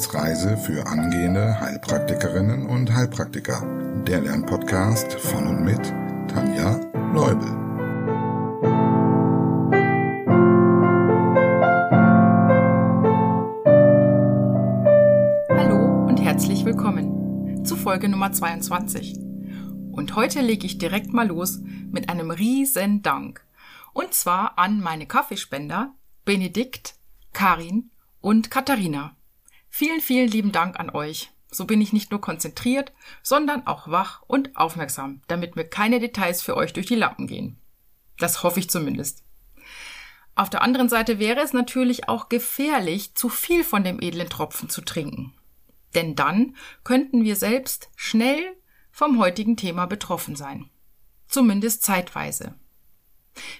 Wissensreise für angehende Heilpraktikerinnen und Heilpraktiker. Der Lernpodcast von und mit Tanja Leubel. Hallo und herzlich willkommen zu Folge Nummer 22. Und heute lege ich direkt mal los mit einem riesen Dank. Und zwar an meine Kaffeespender Benedikt, Karin und Katharina. Vielen, vielen lieben Dank an euch. So bin ich nicht nur konzentriert, sondern auch wach und aufmerksam, damit mir keine Details für euch durch die Lappen gehen. Das hoffe ich zumindest. Auf der anderen Seite wäre es natürlich auch gefährlich, zu viel von dem edlen Tropfen zu trinken. Denn dann könnten wir selbst schnell vom heutigen Thema betroffen sein. Zumindest zeitweise.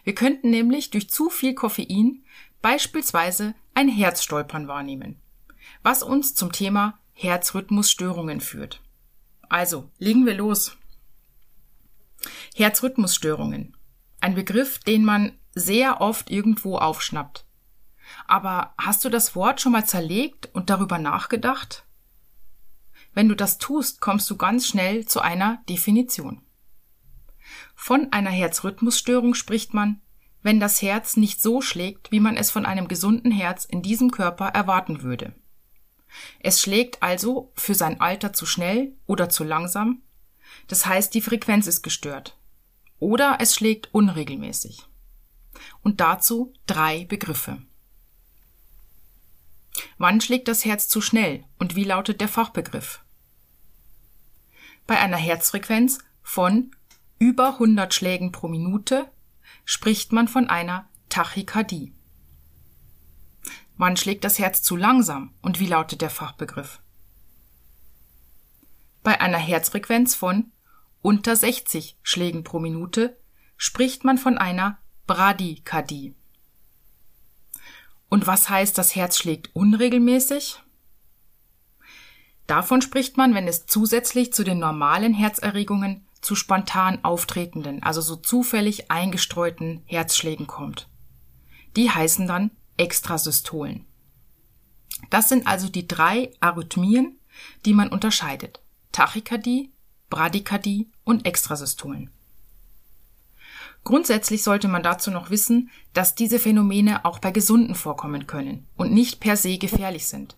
Wir könnten nämlich durch zu viel Koffein beispielsweise ein Herzstolpern wahrnehmen, was uns zum Thema Herzrhythmusstörungen führt. Also, legen wir los. Herzrhythmusstörungen. Ein Begriff, den man sehr oft irgendwo aufschnappt. Aber hast du das Wort schon mal zerlegt und darüber nachgedacht? Wenn du das tust, kommst du ganz schnell zu einer Definition. Von einer Herzrhythmusstörung spricht man, wenn das Herz nicht so schlägt, wie man es von einem gesunden Herz in diesem Körper erwarten würde. Es schlägt also für sein Alter zu schnell oder zu langsam, das heißt die Frequenz ist gestört. Oder es schlägt unregelmäßig. Und dazu drei Begriffe. Wann schlägt das Herz zu schnell und wie lautet der Fachbegriff? Bei einer Herzfrequenz von über 100 Schlägen pro Minute spricht man von einer Tachykardie. Wann schlägt das Herz zu langsam und wie lautet der Fachbegriff? Bei einer Herzfrequenz von unter 60 Schlägen pro Minute spricht man von einer Bradykardie. Und was heißt, das Herz schlägt unregelmäßig? Davon spricht man, wenn es zusätzlich zu den normalen Herzerregungen zu spontan auftretenden, also so zufällig eingestreuten Herzschlägen kommt. Die heißen dann Extrasystolen. Das sind also die drei Arrhythmien, die man unterscheidet. Tachykardie, Bradykardie und Extrasystolen. Grundsätzlich sollte man dazu noch wissen, dass diese Phänomene auch bei Gesunden vorkommen können und nicht per se gefährlich sind,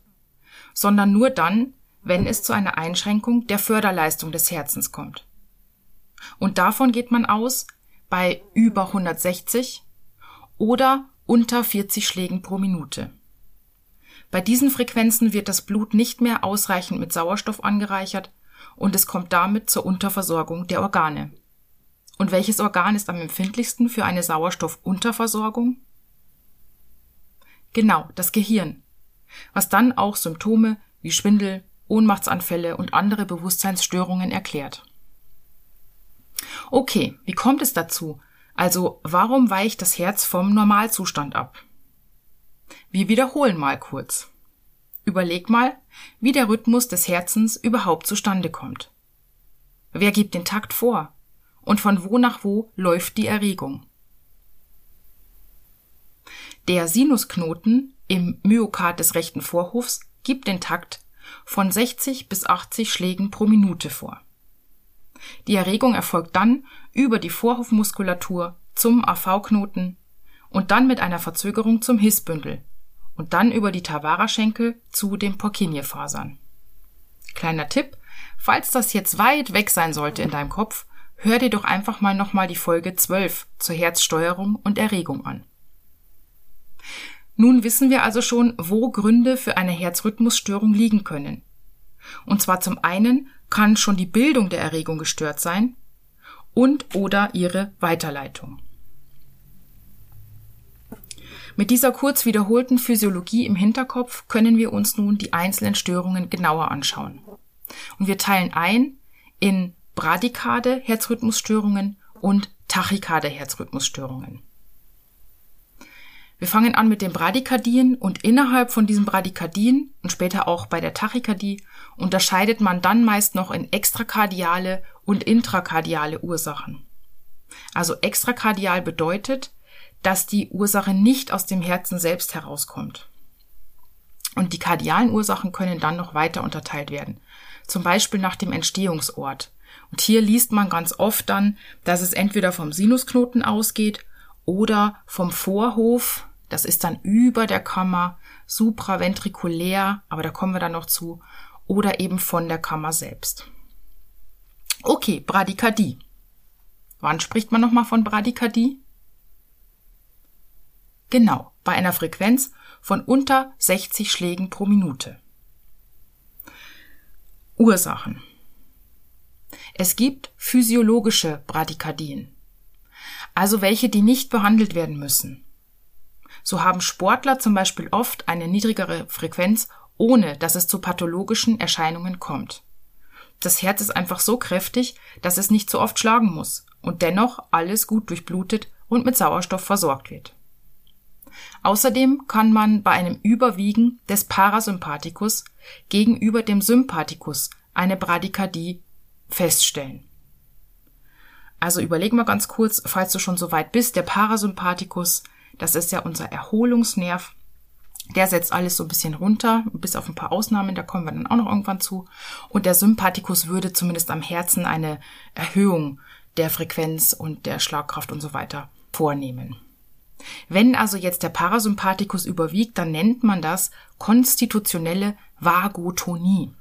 sondern nur dann, wenn es zu einer Einschränkung der Förderleistung des Herzens kommt. Und davon geht man aus bei über 160 oder unter 40 Schlägen pro Minute. Bei diesen Frequenzen wird das Blut nicht mehr ausreichend mit Sauerstoff angereichert und es kommt damit zur Unterversorgung der Organe. Und welches Organ ist am empfindlichsten für eine Sauerstoffunterversorgung? Genau, das Gehirn, was dann auch Symptome wie Schwindel, Ohnmachtsanfälle und andere Bewusstseinsstörungen erklärt. Okay, wie kommt es dazu? Also warum weicht das Herz vom Normalzustand ab? Wir wiederholen mal kurz. Überleg mal, wie der Rhythmus des Herzens überhaupt zustande kommt. Wer gibt den Takt vor? Und von wo nach wo läuft die Erregung? Der Sinusknoten im Myokard des rechten Vorhofs gibt den Takt von 60 bis 80 Schlägen pro Minute vor. Die Erregung erfolgt dann über die Vorhofmuskulatur zum AV-Knoten und dann mit einer Verzögerung zum Hissbündel und dann über die Tavara-Schenkel zu den Purkinje-Fasern. Kleiner Tipp, falls das jetzt weit weg sein sollte in deinem Kopf, hör dir doch einfach mal nochmal die Folge 12 zur Herzsteuerung und Erregung an. Nun wissen wir also schon, wo Gründe für eine Herzrhythmusstörung liegen können. Und zwar zum einen kann schon die Bildung der Erregung gestört sein und oder ihre Weiterleitung. Mit dieser kurz wiederholten Physiologie im Hinterkopf können wir uns nun die einzelnen Störungen genauer anschauen. Und wir teilen ein in Bradykade Herzrhythmusstörungen und Tachykade Herzrhythmusstörungen. Wir fangen an mit den Bradykardien und innerhalb von diesen Bradykardien und später auch bei der Tachykardie unterscheidet man dann meist noch in extrakardiale und intrakardiale Ursachen. Also extrakardial bedeutet, dass die Ursache nicht aus dem Herzen selbst herauskommt. Und die kardialen Ursachen können dann noch weiter unterteilt werden. Zum Beispiel nach dem Entstehungsort. Und hier liest man ganz oft dann, dass es entweder vom Sinusknoten ausgeht oder vom Vorhof. Das ist dann über der Kammer, supraventrikulär, aber da kommen wir dann noch zu, oder eben von der Kammer selbst. Okay, Bradykardie. Wann spricht man nochmal von Bradykardie? Genau, bei einer Frequenz von unter 60 Schlägen pro Minute. Ursachen. Es gibt physiologische Bradykardien, also welche, die nicht behandelt werden müssen. So haben Sportler zum Beispiel oft eine niedrigere Frequenz, ohne dass es zu pathologischen Erscheinungen kommt. Das Herz ist einfach so kräftig, dass es nicht so oft schlagen muss und dennoch alles gut durchblutet und mit Sauerstoff versorgt wird. Außerdem kann man bei einem Überwiegen des Parasympathikus gegenüber dem Sympathikus eine Bradykardie feststellen. Also überleg mal ganz kurz, falls du schon so weit bist, der Parasympathikus, das ist ja unser Erholungsnerv, der setzt alles so ein bisschen runter, bis auf ein paar Ausnahmen, da kommen wir dann auch noch irgendwann zu. Und der Sympathikus würde zumindest am Herzen eine Erhöhung der Frequenz und der Schlagkraft und so weiter vornehmen. Wenn also jetzt der Parasympathikus überwiegt, dann nennt man das konstitutionelle Vagotonie,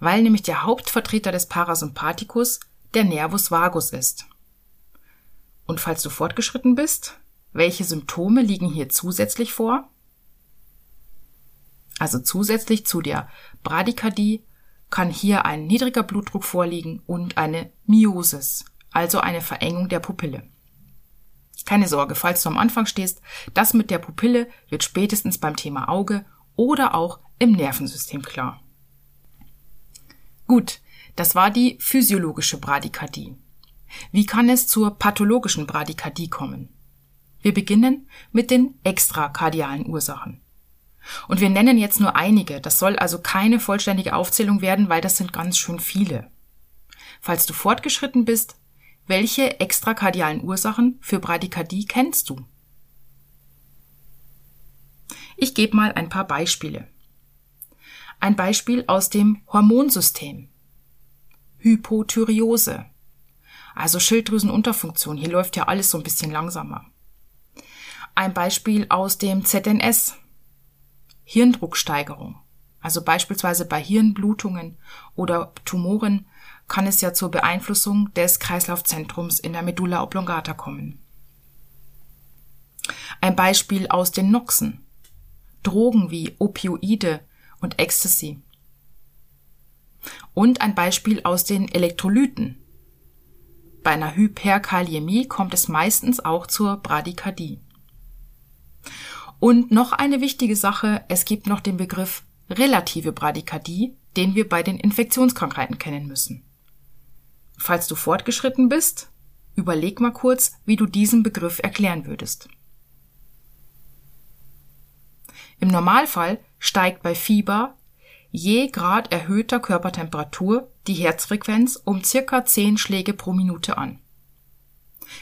weil nämlich der Hauptvertreter des Parasympathikus der Nervus vagus ist. Und falls du fortgeschritten bist, welche Symptome liegen hier zusätzlich vor? Also zusätzlich zu der Bradykardie kann hier ein niedriger Blutdruck vorliegen und eine Miosis, also eine Verengung der Pupille. Keine Sorge, falls du am Anfang stehst, das mit der Pupille wird spätestens beim Thema Auge oder auch im Nervensystem klar. Gut, das war die physiologische Bradykardie. Wie kann es zur pathologischen Bradykardie kommen? Wir beginnen mit den extrakardialen Ursachen. Und wir nennen jetzt nur einige, das soll also keine vollständige Aufzählung werden, weil das sind ganz schön viele. Falls du fortgeschritten bist, welche extrakardialen Ursachen für Bradykardie kennst du? Ich gebe mal ein paar Beispiele. Ein Beispiel aus dem Hormonsystem. Hypothyreose. Also Schilddrüsenunterfunktion. Hier läuft ja alles so ein bisschen langsamer. Ein Beispiel aus dem ZNS. Hirndrucksteigerung. Also beispielsweise bei Hirnblutungen oder Tumoren kann es ja zur Beeinflussung des Kreislaufzentrums in der Medulla oblongata kommen. Ein Beispiel aus den Noxen. Drogen wie Opioide und Ecstasy. Und ein Beispiel aus den Elektrolyten. Bei einer Hyperkaliämie kommt es meistens auch zur Bradykardie. Und noch eine wichtige Sache, es gibt noch den Begriff relative Bradykardie, den wir bei den Infektionskrankheiten kennen müssen. Falls du fortgeschritten bist, überleg mal kurz, wie du diesen Begriff erklären würdest. Im Normalfall steigt bei Fieber je Grad erhöhter Körpertemperatur die Herzfrequenz um circa 10 Schläge pro Minute an.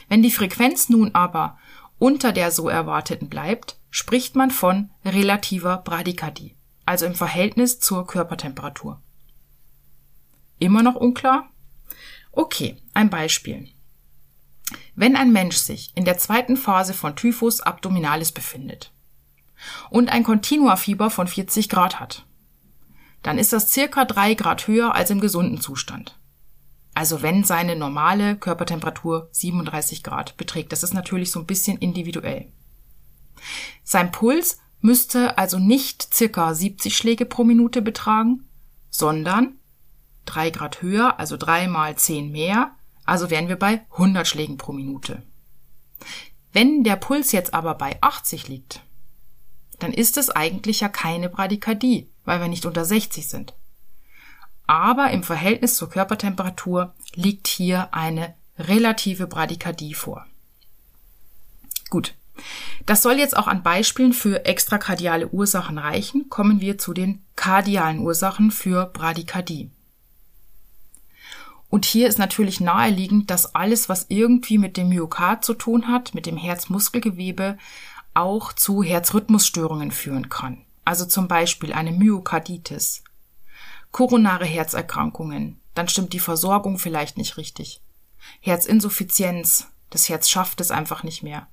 Wenn die Frequenz nun aber unter der so erwarteten bleibt, spricht man von relativer Bradykardie, also im Verhältnis zur Körpertemperatur. Immer noch unklar? Okay, ein Beispiel. Wenn ein Mensch sich in der zweiten Phase von Typhus abdominalis befindet und ein Kontinuafieber von 40 Grad hat, dann ist das circa drei Grad höher als im gesunden Zustand. Also wenn seine normale Körpertemperatur 37 Grad beträgt. Das ist natürlich so ein bisschen individuell. Sein Puls müsste also nicht circa 70 Schläge pro Minute betragen, sondern 3 Grad höher, also 3 mal 10 mehr, also wären wir bei 100 Schlägen pro Minute. Wenn der Puls jetzt aber bei 80 liegt, dann ist es eigentlich ja keine Bradykardie, weil wir nicht unter 60 sind. Aber im Verhältnis zur Körpertemperatur liegt hier eine relative Bradykardie vor. Gut. Das soll jetzt auch an Beispielen für extrakardiale Ursachen reichen. Kommen wir zu den kardialen Ursachen für Bradykardie. Und hier ist natürlich naheliegend, dass alles, was irgendwie mit dem Myokard zu tun hat, mit dem Herzmuskelgewebe, auch zu Herzrhythmusstörungen führen kann. also zum Beispiel eine Myokarditis, koronare Herzerkrankungen, dann stimmt die Versorgung vielleicht nicht richtig, Herzinsuffizienz, das Herz schafft es einfach nicht mehr,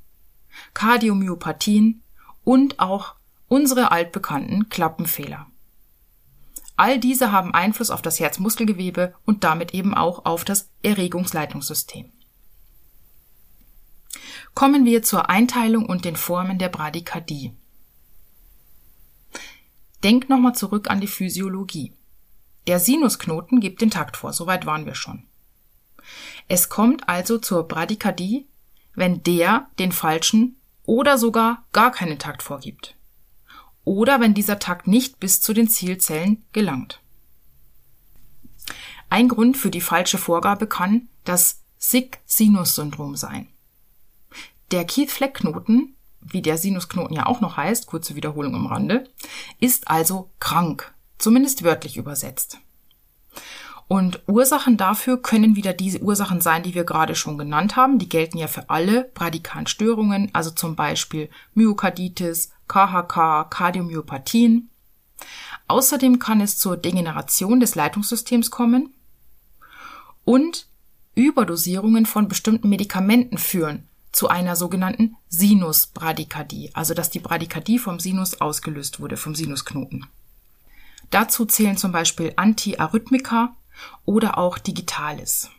Kardiomyopathien und auch unsere altbekannten Klappenfehler. All diese haben Einfluss auf das Herzmuskelgewebe und damit eben auch auf das Erregungsleitungssystem. Kommen wir zur Einteilung und den Formen der Bradykardie. Denk nochmal zurück an die Physiologie. Der Sinusknoten gibt den Takt vor, soweit waren wir schon. Es kommt also zur Bradykardie, wenn der den falschen oder sogar gar keinen Takt vorgibt oder wenn dieser Takt nicht bis zu den Zielzellen gelangt. Ein Grund für die falsche Vorgabe kann das Sick-Sinus-Syndrom sein. Der Keith-Fleck-Knoten, wie der Sinusknoten ja auch noch heißt, kurze Wiederholung im Rande, ist also krank, zumindest wörtlich übersetzt. Und Ursachen dafür können wieder diese Ursachen sein, die wir gerade schon genannt haben. Die gelten ja für alle Bradykardstörungen, also zum Beispiel Myokarditis, KHK, Kardiomyopathien. Außerdem kann es zur Degeneration des Leitungssystems kommen und Überdosierungen von bestimmten Medikamenten führen zu einer sogenannten Sinusbradykardie, also dass die Bradykardie vom Sinus ausgelöst wurde, vom Sinusknoten. Dazu zählen zum Beispiel Antiarrhythmika oder auch Digitalis.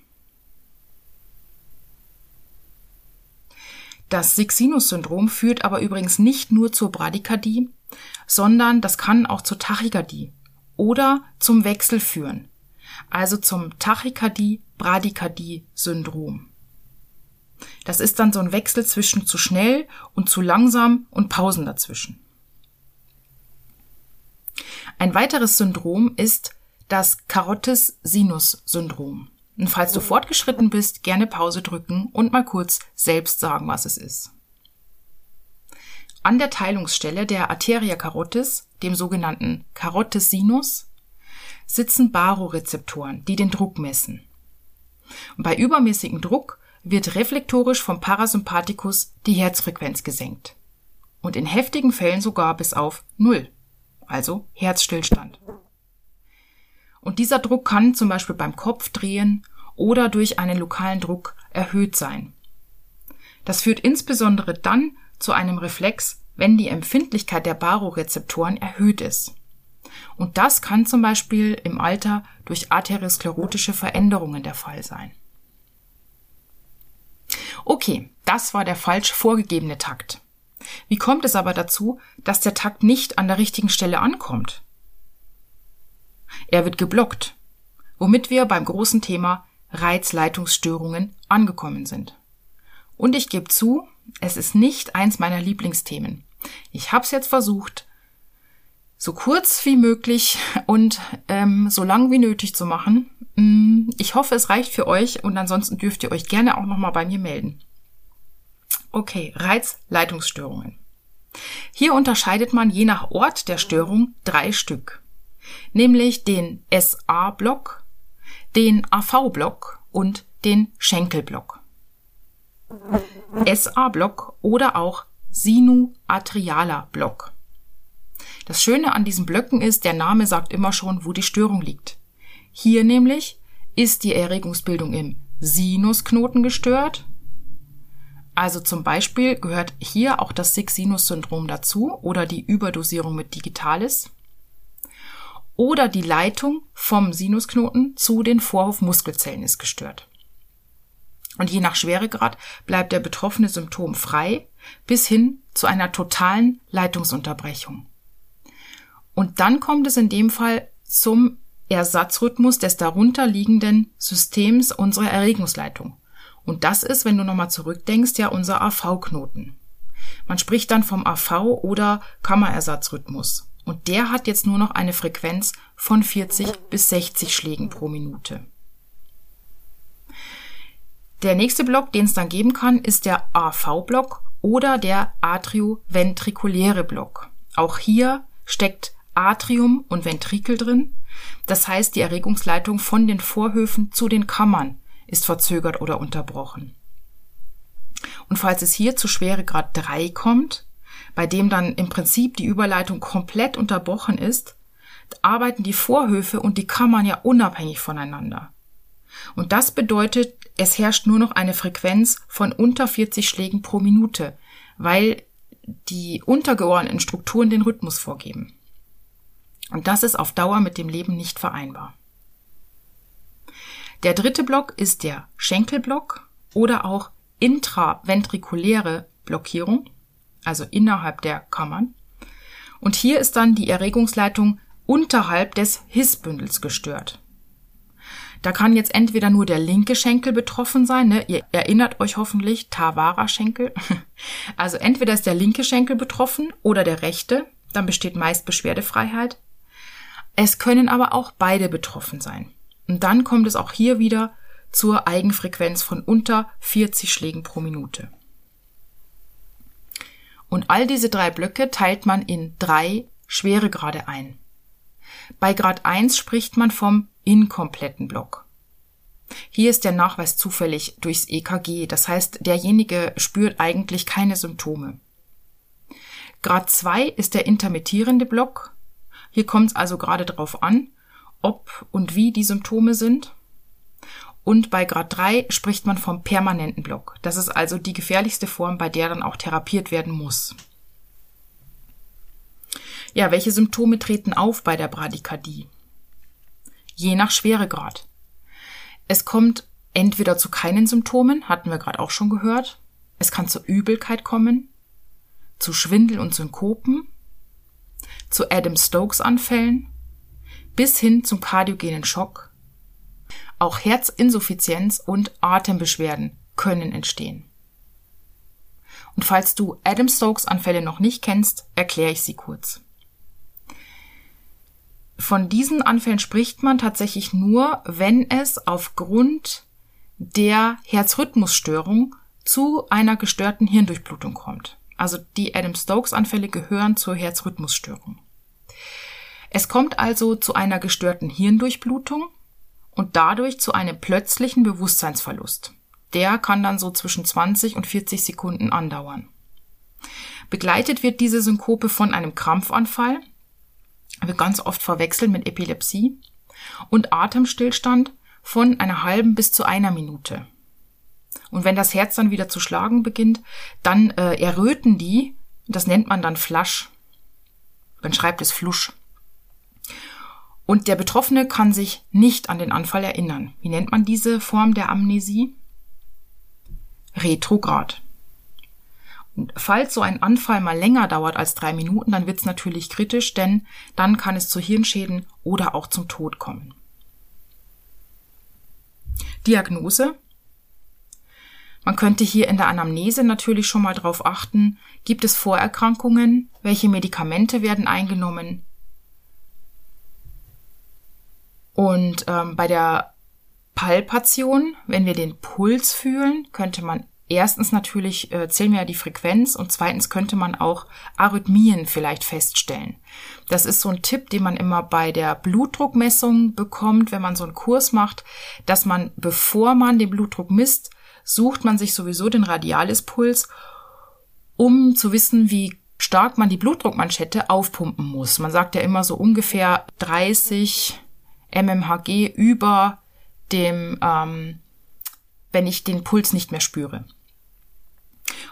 Das Sixinus-Syndrom führt aber übrigens nicht nur zur Bradykardie, sondern das kann auch zur Tachykardie oder zum Wechsel führen, also zum Tachykardie-Bradykardie-Syndrom. Das ist dann so ein Wechsel zwischen zu schnell und zu langsam und Pausen dazwischen. Ein weiteres Syndrom ist das Carotis-Sinus-Syndrom. Und falls du fortgeschritten bist, gerne Pause drücken und mal kurz selbst sagen, was es ist. An der Teilungsstelle der Arteria carotis, dem sogenannten Carotis sinus, sitzen Barorezeptoren, die den Druck messen. Und bei übermäßigem Druck wird reflektorisch vom Parasympathikus die Herzfrequenz gesenkt. Und in heftigen Fällen sogar bis auf Null, also Herzstillstand. Und dieser Druck kann zum Beispiel beim Kopfdrehen oder durch einen lokalen Druck erhöht sein. Das führt insbesondere dann zu einem Reflex, wenn die Empfindlichkeit der Barorezeptoren erhöht ist. Und das kann zum Beispiel im Alter durch arteriosklerotische Veränderungen der Fall sein. Okay, das war der falsch vorgegebene Takt. Wie kommt es aber dazu, dass der Takt nicht an der richtigen Stelle ankommt? Er wird geblockt, womit wir beim großen Thema Reizleitungsstörungen angekommen sind. Und ich gebe zu, es ist nicht eins meiner Lieblingsthemen. Ich habe es jetzt versucht, so kurz wie möglich und ähm, so lang wie nötig zu machen. Mm, ich hoffe, es reicht für euch und ansonsten dürft ihr euch gerne auch nochmal bei mir melden. Okay, Reizleitungsstörungen. Hier unterscheidet man je nach Ort der Störung drei Stück nämlich den SA-Block, den AV-Block und den Schenkelblock. SA-Block oder auch sinuatrialer Block. Das Schöne an diesen Blöcken ist, der Name sagt immer schon, wo die Störung liegt. Hier nämlich ist die Erregungsbildung im Sinusknoten gestört. Also zum Beispiel gehört hier auch das Six-Sinus-Syndrom dazu oder die Überdosierung mit Digitalis oder die Leitung vom Sinusknoten zu den Vorhofmuskelzellen ist gestört. Und je nach Schweregrad bleibt der betroffene Symptom frei bis hin zu einer totalen Leitungsunterbrechung. Und dann kommt es in dem Fall zum Ersatzrhythmus des darunterliegenden Systems unserer Erregungsleitung. Und das ist, wenn du nochmal zurückdenkst, ja unser AV-Knoten. Man spricht dann vom AV oder Kammerersatzrhythmus und der hat jetzt nur noch eine Frequenz von 40 bis 60 Schlägen pro Minute. Der nächste Block, den es dann geben kann, ist der AV-Block oder der atrioventrikuläre Block. Auch hier steckt Atrium und Ventrikel drin. Das heißt, die Erregungsleitung von den Vorhöfen zu den Kammern ist verzögert oder unterbrochen. Und falls es hier zu Schweregrad 3 kommt, bei dem dann im Prinzip die Überleitung komplett unterbrochen ist, arbeiten die Vorhöfe und die Kammern ja unabhängig voneinander. Und das bedeutet, es herrscht nur noch eine Frequenz von unter 40 Schlägen pro Minute, weil die untergeordneten Strukturen den Rhythmus vorgeben. Und das ist auf Dauer mit dem Leben nicht vereinbar. Der dritte Block ist der Schenkelblock oder auch intraventrikuläre Blockierung, also innerhalb der Kammern. Und hier ist dann die Erregungsleitung unterhalb des Hissbündels gestört. Da kann jetzt entweder nur der linke Schenkel betroffen sein, ne? ihr erinnert euch hoffentlich, Tawara-Schenkel. Also entweder ist der linke Schenkel betroffen oder der rechte, dann besteht meist Beschwerdefreiheit. Es können aber auch beide betroffen sein. Und dann kommt es auch hier wieder zur Eigenfrequenz von unter 40 Schlägen pro Minute. Und all diese drei Blöcke teilt man in drei Schweregrade ein. Bei Grad 1 spricht man vom inkompletten Block. Hier ist der Nachweis zufällig durchs EKG, das heißt, derjenige spürt eigentlich keine Symptome. Grad 2 ist der intermittierende Block. Hier kommt es also gerade darauf an, ob und wie die Symptome sind. Und bei Grad 3 spricht man vom permanenten Block. Das ist also die gefährlichste Form, bei der dann auch therapiert werden muss. Ja, welche Symptome treten auf bei der Bradykardie? Je nach Schweregrad. Es kommt entweder zu keinen Symptomen, hatten wir gerade auch schon gehört. Es kann zur Übelkeit kommen, zu Schwindel und Synkopen, zu Adam-Stokes-Anfällen, bis hin zum kardiogenen Schock. Auch Herzinsuffizienz und Atembeschwerden können entstehen. Und falls du Adam-Stokes-Anfälle noch nicht kennst, erkläre ich sie kurz. Von diesen Anfällen spricht man tatsächlich nur, wenn es aufgrund der Herzrhythmusstörung zu einer gestörten Hirndurchblutung kommt. Also die Adam-Stokes-Anfälle gehören zur Herzrhythmusstörung. Es kommt also zu einer gestörten Hirndurchblutung und dadurch zu einem plötzlichen Bewusstseinsverlust. Der kann dann so zwischen 20 und 40 Sekunden andauern. Begleitet wird diese Synkope von einem Krampfanfall, wird ganz oft verwechselt mit Epilepsie und Atemstillstand von einer halben bis zu einer Minute. Und wenn das Herz dann wieder zu schlagen beginnt, dann äh, erröten die, das nennt man dann Flasch. Man schreibt es Flusch. Und der Betroffene kann sich nicht an den Anfall erinnern. Wie nennt man diese Form der Amnesie? Retrograd. Und falls so ein Anfall mal länger dauert als drei Minuten, dann wird es natürlich kritisch, denn dann kann es zu Hirnschäden oder auch zum Tod kommen. Diagnose. Man könnte hier in der Anamnese natürlich schon mal darauf achten, gibt es Vorerkrankungen, welche Medikamente werden eingenommen. Und ähm, bei der Palpation, wenn wir den Puls fühlen, könnte man erstens natürlich äh, zählen wir ja die Frequenz und zweitens könnte man auch Arrhythmien vielleicht feststellen. Das ist so ein Tipp, den man immer bei der Blutdruckmessung bekommt, wenn man so einen Kurs macht, dass man, bevor man den Blutdruck misst, sucht man sich sowieso den Radialispuls, um zu wissen, wie stark man die Blutdruckmanschette aufpumpen muss. Man sagt ja immer so ungefähr 30 mmHg über dem, ähm, wenn ich den Puls nicht mehr spüre.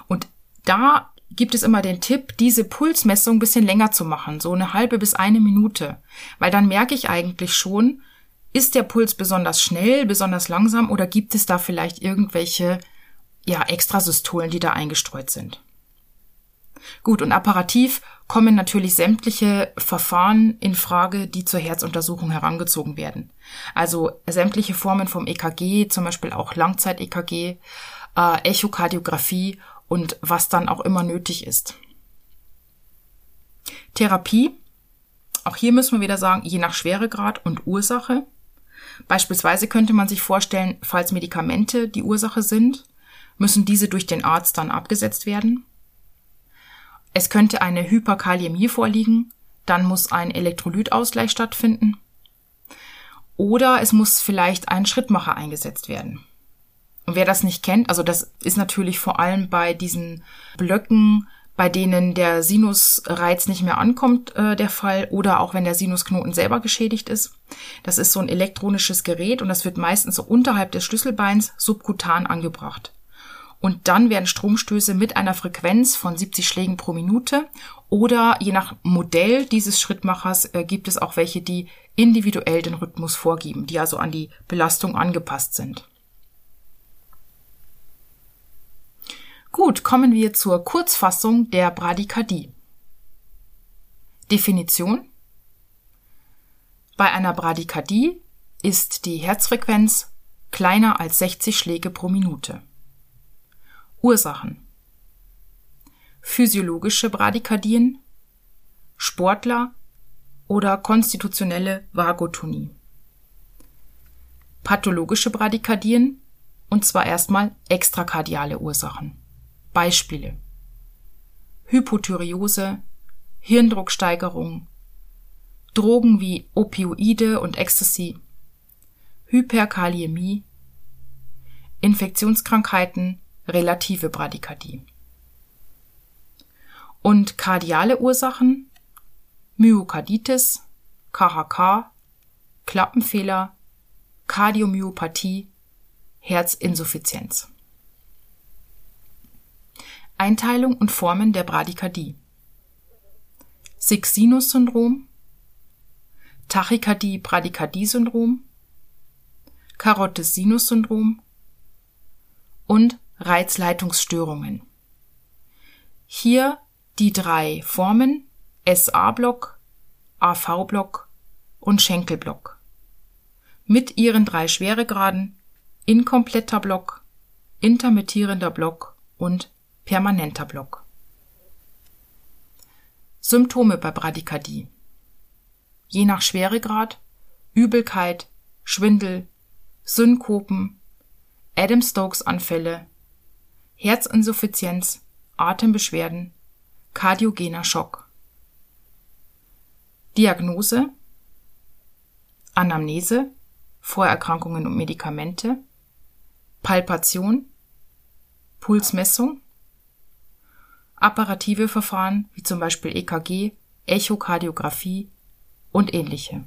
Und da gibt es immer den Tipp, diese Pulsmessung ein bisschen länger zu machen, so eine halbe bis eine Minute. Weil dann merke ich eigentlich schon, ist der Puls besonders schnell, besonders langsam oder gibt es da vielleicht irgendwelche, ja, Extrasystolen, die da eingestreut sind? Gut, und apparativ kommen natürlich sämtliche Verfahren in Frage, die zur Herzuntersuchung herangezogen werden. Also sämtliche Formen vom EKG, zum Beispiel auch Langzeit-EKG, äh, Echokardiographie und was dann auch immer nötig ist. Therapie. Auch hier müssen wir wieder sagen, je nach Schweregrad und Ursache. Beispielsweise könnte man sich vorstellen, falls Medikamente die Ursache sind, müssen diese durch den Arzt dann abgesetzt werden. Es könnte eine Hyperkaliämie vorliegen, dann muss ein Elektrolytausgleich stattfinden. Oder es muss vielleicht ein Schrittmacher eingesetzt werden. Und wer das nicht kennt, also das ist natürlich vor allem bei diesen Blöcken bei denen der Sinusreiz nicht mehr ankommt, äh, der Fall, oder auch wenn der Sinusknoten selber geschädigt ist. Das ist so ein elektronisches Gerät und das wird meistens so unterhalb des Schlüsselbeins subkutan angebracht. Und dann werden Stromstöße mit einer Frequenz von 70 Schlägen pro Minute oder je nach Modell dieses Schrittmachers äh, gibt es auch welche, die individuell den Rhythmus vorgeben, die also an die Belastung angepasst sind. Gut, kommen wir zur Kurzfassung der Bradykardie. Definition Bei einer Bradykardie ist die Herzfrequenz kleiner als 60 Schläge pro Minute. Ursachen Physiologische Bradykardien, Sportler oder konstitutionelle Vagotonie. Pathologische Bradykardien, und zwar erstmal extrakardiale Ursachen. Beispiele Hypothyreose, Hirndrucksteigerung, Drogen wie Opioide und Ecstasy, Hyperkaliämie, Infektionskrankheiten, relative Bradykardie. Und kardiale Ursachen Myokarditis, KHK, Klappenfehler, Kardiomyopathie, Herzinsuffizienz. Einteilung und Formen der Bradykardie. Six-Sinus-Syndrom, Tachykardie-Bradykardie-Syndrom, Karottes-Sinus-Syndrom und Reizleitungsstörungen. Hier die drei Formen SA-Block, AV-Block und Schenkelblock. Mit ihren drei Schweregraden inkompletter Block, intermittierender Block und permanenter Block. Symptome bei Bradykardie. Je nach Schweregrad Übelkeit, Schwindel, Synkopen, Adam-Stokes-Anfälle, Herzinsuffizienz, Atembeschwerden, kardiogener Schock. Diagnose Anamnese, Vorerkrankungen und Medikamente, Palpation, Pulsmessung, apparative Verfahren wie zum Beispiel EKG, Echokardiographie und ähnliche.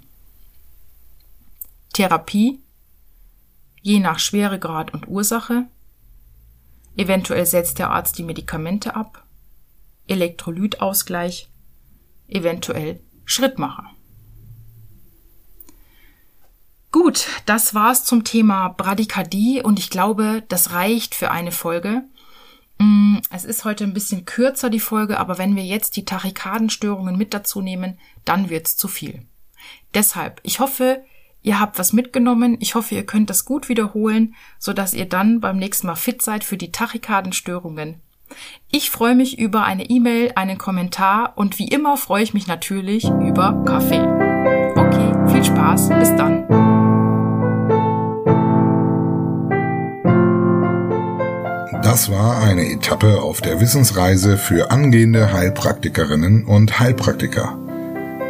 Therapie je nach Schweregrad und Ursache. Eventuell setzt der Arzt die Medikamente ab. Elektrolytausgleich. Eventuell Schrittmacher. Gut, das war's zum Thema Bradykardie und ich glaube, das reicht für eine Folge. Mm, es ist heute ein bisschen kürzer die Folge, aber wenn wir jetzt die Tachykardenstörungen mit dazu nehmen, dann wird's zu viel. Deshalb, ich hoffe, ihr habt was mitgenommen. Ich hoffe, ihr könnt das gut wiederholen, so dass ihr dann beim nächsten Mal fit seid für die Tachykardenstörungen. Ich freue mich über eine E-Mail, einen Kommentar und wie immer freue ich mich natürlich über Kaffee. Okay, viel Spaß, bis dann. Das war eine Etappe auf der Wissensreise für angehende Heilpraktikerinnen und Heilpraktiker.